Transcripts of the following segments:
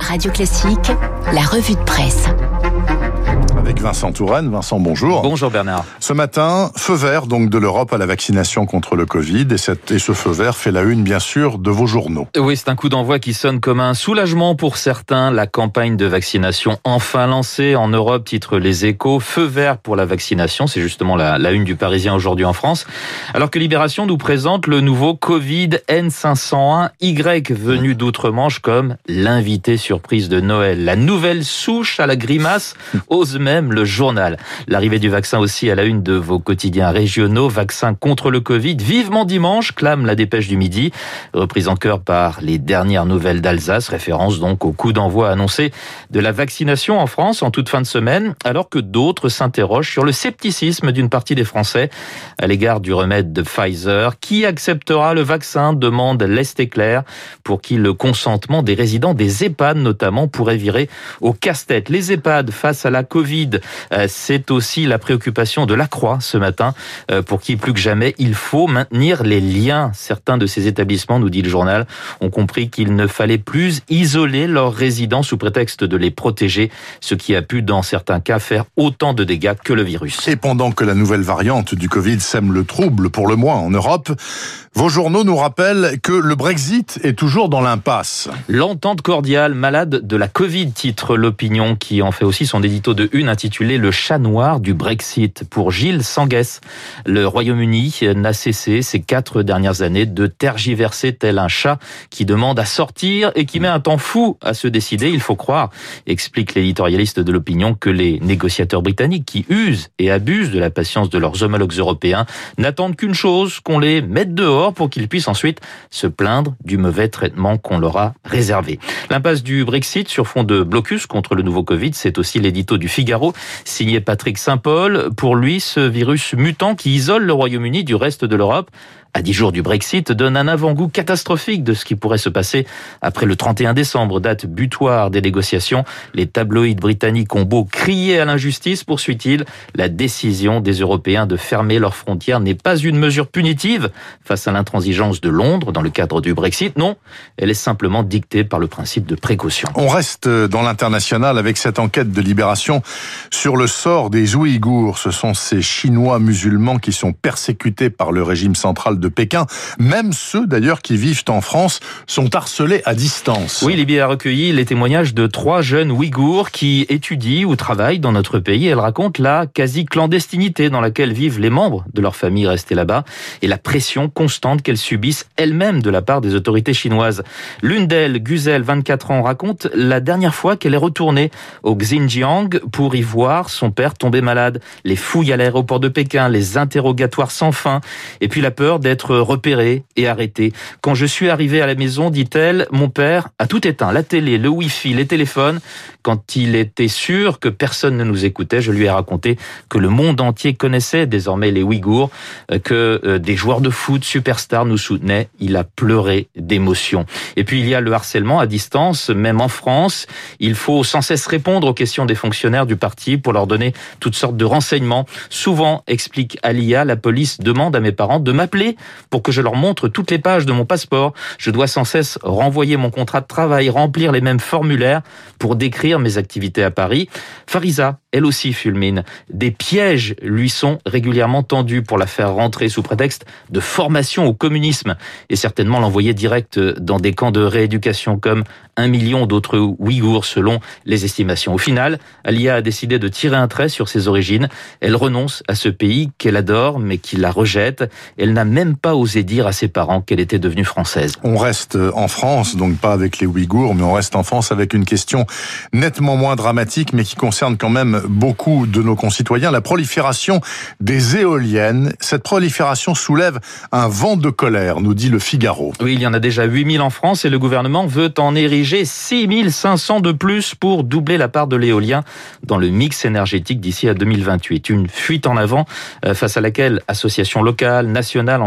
Radio Classique, la revue de presse. Avec Vincent Touraine. Vincent, bonjour. Bonjour Bernard. Ce matin, feu vert donc de l'Europe à la vaccination contre le Covid. Et, cette, et ce feu vert fait la une, bien sûr, de vos journaux. Oui, c'est un coup d'envoi qui sonne comme un soulagement pour certains. La campagne de vaccination enfin lancée en Europe, titre Les Échos. Feu vert pour la vaccination, c'est justement la, la une du Parisien aujourd'hui en France. Alors que Libération nous présente le nouveau Covid N501Y venu d'outre-Manche comme l'invité surprise de Noël. La nouvelle souche à la grimace ose même le journal. L'arrivée du vaccin aussi à la une de vos quotidiens régionaux. Vaccin contre le Covid. Vivement dimanche, clame la dépêche du midi. Reprise en cœur par les dernières nouvelles d'Alsace. Référence donc au coup d'envoi annoncé de la vaccination en France en toute fin de semaine. Alors que d'autres s'interrogent sur le scepticisme d'une partie des Français à l'égard du remède de Pfizer. Qui acceptera le vaccin? demande l'Est éclair pour qui le consentement des résidents des EHPAD notamment pourrait virer au casse-tête. Les EHPAD face à la Covid euh, c'est aussi la préoccupation de la Croix ce matin, euh, pour qui plus que jamais il faut maintenir les liens. Certains de ces établissements, nous dit le journal, ont compris qu'il ne fallait plus isoler leurs résidents sous prétexte de les protéger, ce qui a pu dans certains cas faire autant de dégâts que le virus. Et pendant que la nouvelle variante du Covid sème le trouble pour le moins en Europe, vos journaux nous rappellent que le Brexit est toujours dans l'impasse. L'entente cordiale malade de la Covid, titre l'opinion, qui en fait aussi son édito de une intitulé Le chat noir du Brexit pour Gilles Sanguès. Le Royaume-Uni n'a cessé ces quatre dernières années de tergiverser tel un chat qui demande à sortir et qui met un temps fou à se décider. Il faut croire, explique l'éditorialiste de l'opinion, que les négociateurs britanniques qui usent et abusent de la patience de leurs homologues européens n'attendent qu'une chose, qu'on les mette dehors pour qu'ils puissent ensuite se plaindre du mauvais traitement qu'on leur a réservé. L'impasse du Brexit sur fond de blocus contre le nouveau Covid, c'est aussi l'édito du Figaro, signé Patrick Saint-Paul. Pour lui, ce virus mutant qui isole le Royaume-Uni du reste de l'Europe à dix jours du Brexit, donne un avant-goût catastrophique de ce qui pourrait se passer après le 31 décembre, date butoir des négociations. Les tabloïds britanniques ont beau crier à l'injustice, poursuit-il, la décision des Européens de fermer leurs frontières n'est pas une mesure punitive face à l'intransigeance de Londres dans le cadre du Brexit. Non, elle est simplement dictée par le principe de précaution. On reste dans l'international avec cette enquête de libération sur le sort des Ouïghours. Ce sont ces Chinois musulmans qui sont persécutés par le régime central Pékin. Même ceux d'ailleurs qui vivent en France sont harcelés à distance. Oui, Libye a recueilli les témoignages de trois jeunes Ouïghours qui étudient ou travaillent dans notre pays. Elles racontent la quasi-clandestinité dans laquelle vivent les membres de leur famille restés là-bas et la pression constante qu'elles subissent elles-mêmes de la part des autorités chinoises. L'une d'elles, Guzel, 24 ans, raconte la dernière fois qu'elle est retournée au Xinjiang pour y voir son père tomber malade. Les fouilles à l'aéroport de Pékin, les interrogatoires sans fin et puis la peur d'être être repéré et arrêté. Quand je suis arrivé à la maison, dit-elle, mon père a tout éteint, la télé, le wifi, les téléphones. Quand il était sûr que personne ne nous écoutait, je lui ai raconté que le monde entier connaissait désormais les Ouïghours, euh, que euh, des joueurs de foot superstars nous soutenaient. Il a pleuré d'émotion. Et puis il y a le harcèlement à distance, même en France. Il faut sans cesse répondre aux questions des fonctionnaires du parti pour leur donner toutes sortes de renseignements. Souvent, explique Alia, la police demande à mes parents de m'appeler pour que je leur montre toutes les pages de mon passeport. Je dois sans cesse renvoyer mon contrat de travail, remplir les mêmes formulaires pour décrire mes activités à Paris. Farisa, elle aussi fulmine. Des pièges lui sont régulièrement tendus pour la faire rentrer sous prétexte de formation au communisme et certainement l'envoyer direct dans des camps de rééducation comme un million d'autres Ouïghours selon les estimations. Au final, Alia a décidé de tirer un trait sur ses origines. Elle renonce à ce pays qu'elle adore mais qui la rejette. Elle n'a même pas osé dire à ses parents qu'elle était devenue française. On reste en France, donc pas avec les Ouïghours, mais on reste en France avec une question nettement moins dramatique mais qui concerne quand même beaucoup de nos concitoyens, la prolifération des éoliennes. Cette prolifération soulève un vent de colère, nous dit le Figaro. Oui, il y en a déjà 8000 en France et le gouvernement veut en ériger 6500 de plus pour doubler la part de l'éolien dans le mix énergétique d'ici à 2028. Une fuite en avant euh, face à laquelle associations locales, nationales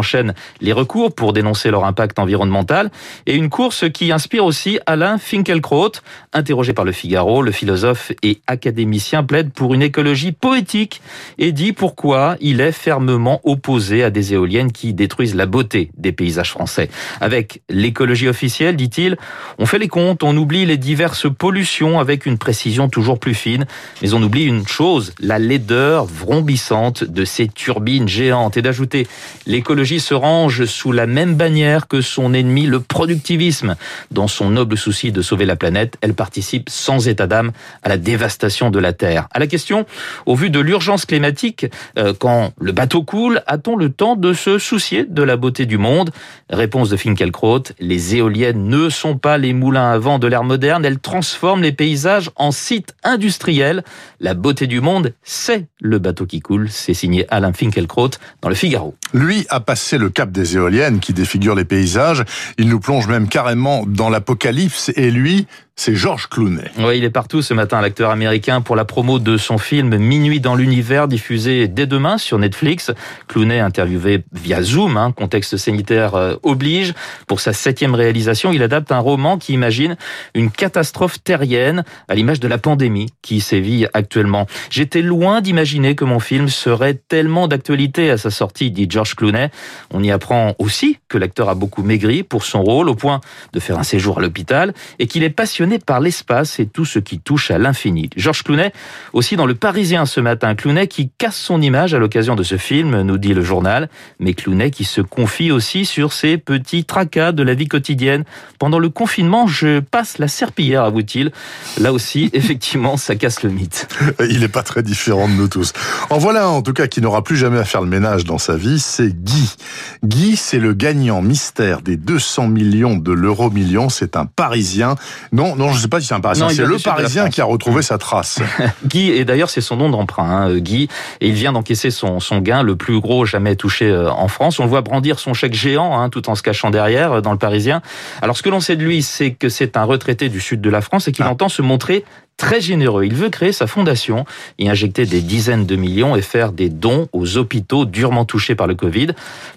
les recours pour dénoncer leur impact environnemental et une course qui inspire aussi Alain Finkielkraut, interrogé par le Figaro, le philosophe et académicien plaide pour une écologie poétique et dit pourquoi il est fermement opposé à des éoliennes qui détruisent la beauté des paysages français. Avec l'écologie officielle, dit-il, on fait les comptes, on oublie les diverses pollutions avec une précision toujours plus fine, mais on oublie une chose, la laideur vrombissante de ces turbines géantes et d'ajouter l'écologie se range sous la même bannière que son ennemi, le productivisme. Dans son noble souci de sauver la planète, elle participe sans état d'âme à la dévastation de la Terre. À la question, au vu de l'urgence climatique, euh, quand le bateau coule, a-t-on le temps de se soucier de la beauté du monde? Réponse de Finkelkraut, les éoliennes ne sont pas les moulins à vent de l'ère moderne, elles transforment les paysages en sites industriels. La beauté du monde, c'est le bateau qui coule. C'est signé Alain Finkelkraut dans le Figaro. Lui a passé le cap des éoliennes qui défigurent les paysages. Il nous plonge même carrément dans l'apocalypse et lui, c'est Georges Clooney. Oui, il est partout ce matin, l'acteur américain, pour la promo de son film Minuit dans l'univers, diffusé dès demain sur Netflix. Clooney interviewé via Zoom, hein, contexte sanitaire euh, oblige. Pour sa septième réalisation, il adapte un roman qui imagine une catastrophe terrienne à l'image de la pandémie qui sévit actuellement. J'étais loin d'imaginer que mon film serait tellement d'actualité à sa sortie, dit George Clooney. On y apprend aussi que l'acteur a beaucoup maigri pour son rôle, au point de faire un séjour à l'hôpital, et qu'il est passionné par l'espace et tout ce qui touche à l'infini. Georges Clounet, aussi dans Le Parisien ce matin, Clounet qui casse son image à l'occasion de ce film, nous dit le journal, mais Clounet qui se confie aussi sur ses petits tracas de la vie quotidienne. Pendant le confinement, je passe la serpillière, avoue-t-il. Là aussi, effectivement, ça casse le mythe. Il n'est pas très différent de nous tous. En voilà en tout cas qui n'aura plus jamais à faire le ménage dans sa vie, c'est Guy. Guy, c'est le gagnant mystère des 200 millions de l'euro million. C'est un Parisien. Non, non, je ne sais pas si c'est un Parisien. C'est le Parisien qui a retrouvé sa trace. Guy, et d'ailleurs c'est son nom d'emprunt, hein, Guy, et il vient d'encaisser son, son gain, le plus gros jamais touché euh, en France. On le voit brandir son chèque géant, hein, tout en se cachant derrière euh, dans le Parisien. Alors ce que l'on sait de lui, c'est que c'est un retraité du sud de la France et qu'il ah. entend se montrer très généreux. Il veut créer sa fondation, y injecter des dizaines de millions et faire des dons aux hôpitaux durement touchés par le Covid.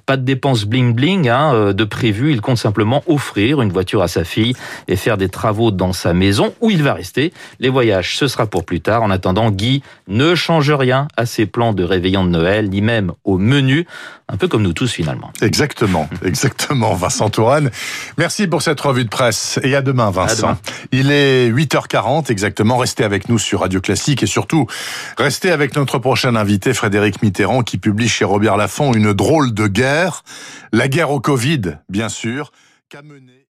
Pas de dépenses bling-bling hein, euh, de prévu. Il compte simplement offrir une voiture à sa fille et faire des travaux dans sa maison où il va rester. Les voyages, ce sera pour plus tard. En attendant, Guy ne change rien à ses plans de réveillon de Noël, ni même au menu. Un peu comme nous tous finalement. Exactement, exactement. Vincent Tourane. Merci pour cette revue de presse. Et à demain, Vincent. Il est 8h40 exactement restez avec nous sur Radio Classique et surtout, restez avec notre prochain invité, Frédéric Mitterrand, qui publie chez Robert Laffont une drôle de guerre, la guerre au Covid, bien sûr, qu'a mené